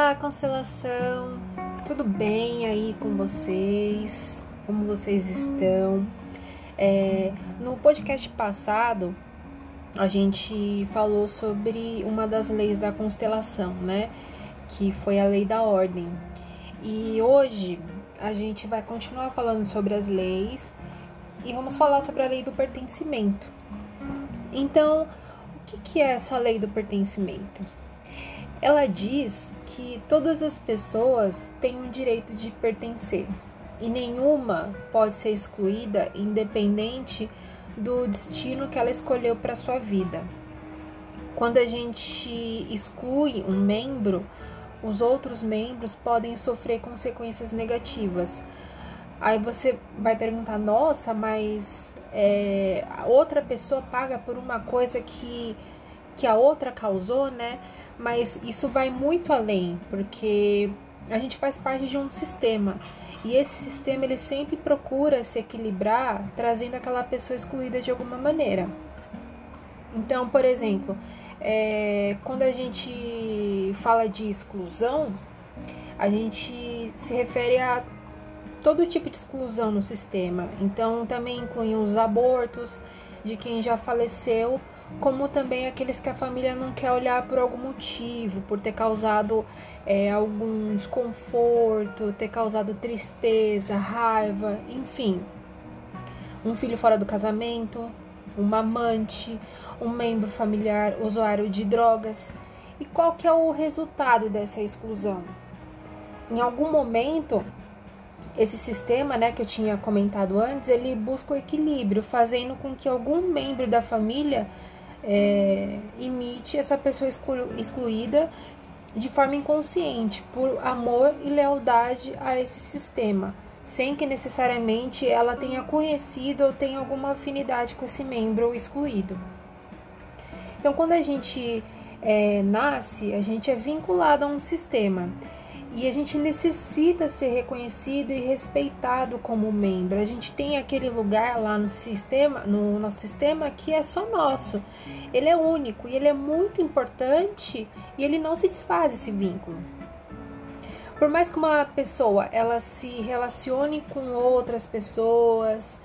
Olá, constelação! Tudo bem aí com vocês? Como vocês estão? É, no podcast passado, a gente falou sobre uma das leis da constelação, né? Que foi a lei da ordem. E hoje a gente vai continuar falando sobre as leis e vamos falar sobre a lei do pertencimento. Então, o que, que é essa lei do pertencimento? Ela diz que todas as pessoas têm o direito de pertencer e nenhuma pode ser excluída independente do destino que ela escolheu para sua vida. Quando a gente exclui um membro, os outros membros podem sofrer consequências negativas. Aí você vai perguntar: nossa, mas é, outra pessoa paga por uma coisa que, que a outra causou, né? Mas isso vai muito além, porque a gente faz parte de um sistema e esse sistema ele sempre procura se equilibrar, trazendo aquela pessoa excluída de alguma maneira. Então, por exemplo, é, quando a gente fala de exclusão, a gente se refere a todo tipo de exclusão no sistema. Então, também incluem os abortos de quem já faleceu como também aqueles que a família não quer olhar por algum motivo, por ter causado é, algum desconforto, ter causado tristeza, raiva, enfim. Um filho fora do casamento, uma amante, um membro familiar usuário de drogas. E qual que é o resultado dessa exclusão? Em algum momento, esse sistema, né, que eu tinha comentado antes, ele busca o equilíbrio, fazendo com que algum membro da família é, imite essa pessoa exclu excluída de forma inconsciente, por amor e lealdade a esse sistema, sem que necessariamente ela tenha conhecido ou tenha alguma afinidade com esse membro excluído. Então, quando a gente é, nasce, a gente é vinculado a um sistema e a gente necessita ser reconhecido e respeitado como membro. A gente tem aquele lugar lá no sistema, no nosso sistema que é só nosso. Ele é único e ele é muito importante e ele não se desfaz esse vínculo. Por mais que uma pessoa ela se relacione com outras pessoas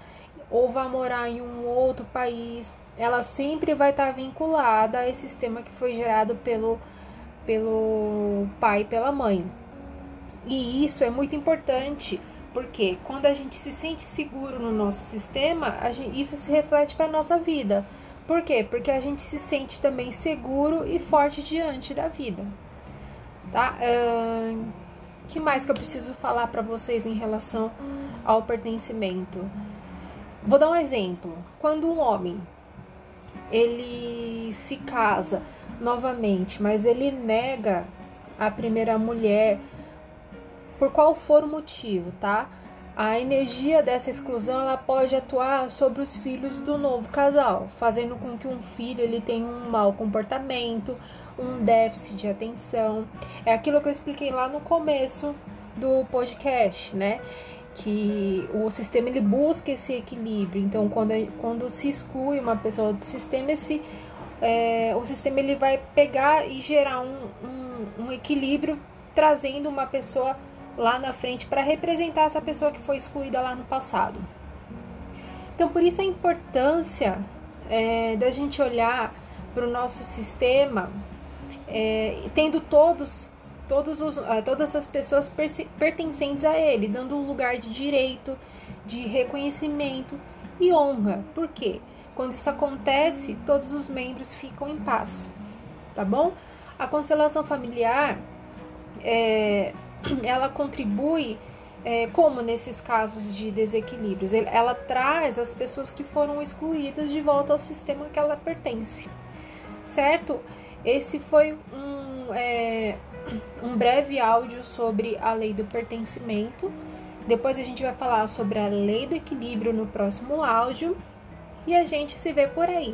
ou vá morar em um outro país, ela sempre vai estar vinculada a esse sistema que foi gerado pelo pelo pai e pela mãe. E isso é muito importante, porque quando a gente se sente seguro no nosso sistema, gente, isso se reflete para a nossa vida. Por quê? Porque a gente se sente também seguro e forte diante da vida. Tá? Que mais que eu preciso falar para vocês em relação ao pertencimento? Vou dar um exemplo. Quando um homem ele se casa novamente, mas ele nega a primeira mulher por qual for o motivo, tá? A energia dessa exclusão ela pode atuar sobre os filhos do novo casal, fazendo com que um filho ele tenha um mau comportamento, um déficit de atenção. É aquilo que eu expliquei lá no começo do podcast, né? Que o sistema ele busca esse equilíbrio. Então, quando, quando se exclui uma pessoa do sistema, esse, é, o sistema ele vai pegar e gerar um, um, um equilíbrio, trazendo uma pessoa lá na frente para representar essa pessoa que foi excluída lá no passado. Então, por isso a importância é, da gente olhar para o nosso sistema, é, tendo todos, todos os, é, todas as pessoas pertencentes a ele, dando um lugar de direito, de reconhecimento e honra. Por quê? Quando isso acontece, todos os membros ficam em paz, tá bom? A constelação familiar é, ela contribui é, como nesses casos de desequilíbrios? Ela traz as pessoas que foram excluídas de volta ao sistema que ela pertence, certo? Esse foi um, é, um breve áudio sobre a lei do pertencimento. Depois a gente vai falar sobre a lei do equilíbrio no próximo áudio. E a gente se vê por aí.